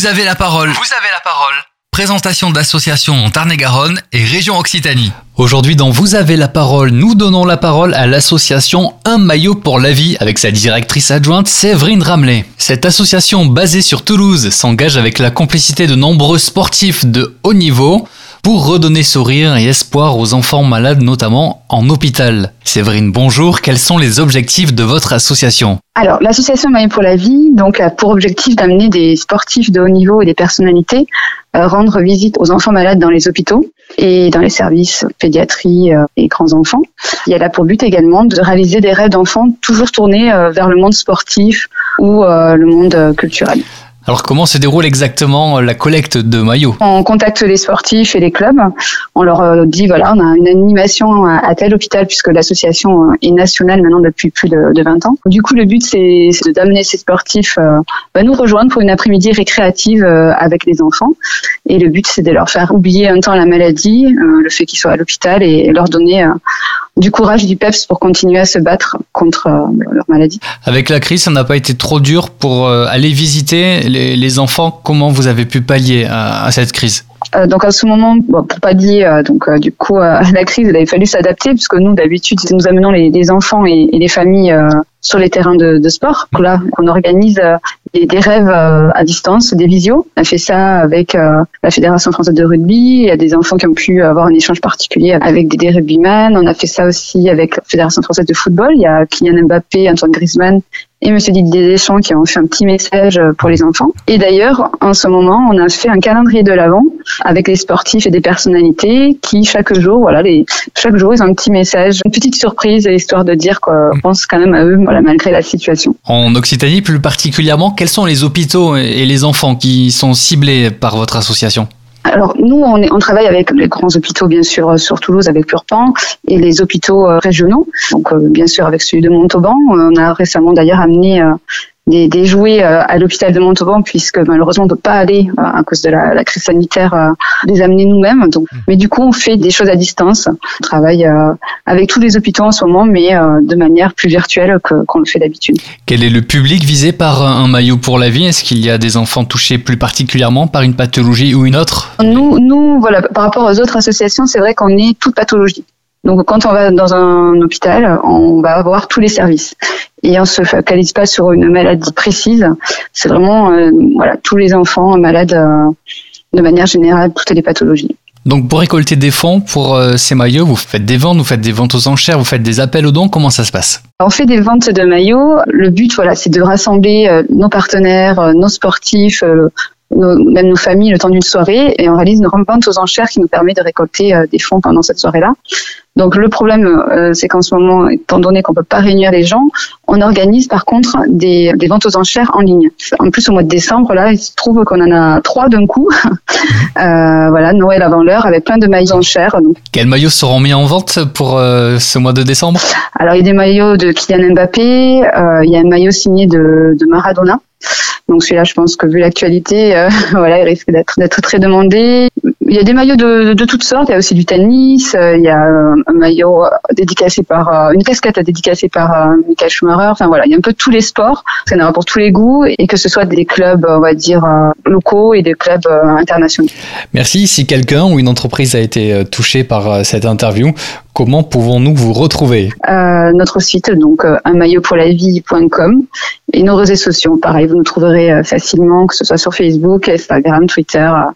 Vous avez la parole. Vous avez la parole. Présentation d'associations en Tarn-et-Garonne et région Occitanie. Aujourd'hui dans Vous avez la parole, nous donnons la parole à l'association Un maillot pour la vie avec sa directrice adjointe Séverine Ramelet. Cette association basée sur Toulouse s'engage avec la complicité de nombreux sportifs de haut niveau pour redonner sourire et espoir aux enfants malades, notamment en hôpital. Séverine, bonjour. Quels sont les objectifs de votre association? Alors, l'association Maillot pour la vie donc, a pour objectif d'amener des sportifs de haut niveau et des personnalités euh, rendre visite aux enfants malades dans les hôpitaux et dans les services pédiatrie euh, et grands enfants. Il y a pour but également de réaliser des rêves d'enfants toujours tournés euh, vers le monde sportif ou le monde culturel. Alors comment se déroule exactement euh, la collecte de maillots? On contacte les sportifs et les clubs. On leur euh, dit voilà, on a une animation à tel hôpital puisque l'association euh, est nationale maintenant depuis plus de, 20 ans. Du coup, le but c'est d'amener ces sportifs à nous rejoindre pour une après-midi récréative avec les enfants. Et le but c'est de leur faire oublier un temps la maladie, le fait qu'ils soient à l'hôpital et leur donner du courage, du peps pour continuer à se battre contre leur maladie. Avec la crise, ça n'a pas été trop dur pour aller visiter les, enfants, comment vous avez pu pallier à, cette crise? Euh, donc à ce moment, bon, pour pallier euh, donc euh, du coup à la crise, il avait fallu s'adapter puisque nous d'habitude nous amenons les, enfants et, les familles sur les terrains de, sport. là, on organise des, rêves à distance, des visios. On a fait ça avec la Fédération française de rugby. Il y a des enfants qui ont pu avoir un échange particulier avec des, des rugbyman. On a fait ça aussi avec la Fédération française de football. Il y a Kylian Mbappé, Antoine Griezmann et Monsieur Didier Deschamps qui ont fait un petit message pour les enfants. Et d'ailleurs, en ce moment, on a fait un calendrier de l'avant avec les sportifs et des personnalités qui chaque jour, voilà, les, chaque jour ils ont un petit message, une petite surprise, histoire de dire qu'on pense quand même à eux, voilà, malgré la situation. En Occitanie, plus particulièrement, quels sont les hôpitaux et les enfants qui sont ciblés par votre association? Alors nous, on, travaille avec les grands hôpitaux, bien sûr, sur Toulouse avec Purpan, et les hôpitaux euh, régionaux, donc euh, bien sûr avec celui de Montauban. On a récemment d'ailleurs amené euh, des, des jouets euh, à l'hôpital de Montauban puisque malheureusement on ne peut pas aller euh, à cause de la, la crise sanitaire euh, les amener nous-mêmes. Donc, mmh. mais du coup on fait des choses à distance. On travaille avec tous les hôpitaux en ce moment, mais de manière plus virtuelle qu'on le fait d'habitude. Quel est le public visé par un maillot pour la vie? Est-ce qu'il y a des enfants touchés plus particulièrement par une pathologie ou une autre? Nous, nous voilà, par rapport aux autres associations, c'est vrai qu'on est toute pathologie. Donc quand on va dans un hôpital, on va avoir tous les services et on se focalise pas sur une maladie précise. C'est vraiment euh, voilà tous les enfants malades euh, de manière générale, toutes les pathologies. Donc pour récolter des fonds pour euh, ces maillots, vous faites des ventes, vous faites des ventes aux enchères, vous faites des appels aux dons, comment ça se passe? On fait des ventes de maillots. Le but, voilà, c'est de rassembler nos partenaires, nos sportifs, même nos familles le temps d'une soirée et on réalise une vente aux enchères qui nous permet de récolter des fonds pendant cette soirée-là. Donc le problème, euh, c'est qu'en ce moment, étant donné qu'on peut pas réunir les gens, on organise par contre des, des, ventes aux enchères en ligne. En plus, au mois de décembre, là, il se trouve qu'on en a trois d'un coup. euh, voilà, Noël avant l'heure, avec plein de maillots enchères. Donc. Quels maillots seront mis en vente pour euh, ce mois de décembre? Alors, il y a des maillots de Kylian Mbappé, euh, il y a un maillot signé de, de Maradona. Donc celui-là, je pense que vu l'actualité, euh, voilà, il risque d'être très demandé. Il y a des maillots de, toutes sortes. Il y a aussi du tennis. Euh, il y a un maillot dédicacé par une casquette dédicacée par Michael Schumacher. Enfin voilà, il y a un peu tous les sports. Ça en aura pour tous les goûts et que ce soit des clubs, on va dire locaux et des clubs internationaux. Merci. Si quelqu'un ou une entreprise a été touché par cette interview, comment pouvons-nous vous retrouver euh, Notre site, donc euh, unmaillotpourlavie.com et nos réseaux sociaux. Pareil, vous nous trouverez euh, facilement, que ce soit sur Facebook, Instagram, Twitter, euh,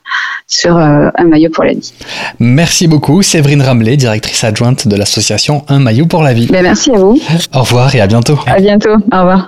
sur Un maillot pour la vie. Merci beaucoup, Séverine Ramelet, directrice adjointe de l'association Un maillot pour la vie. Ben, merci à vous. Au revoir et à bientôt. À bientôt. Au revoir.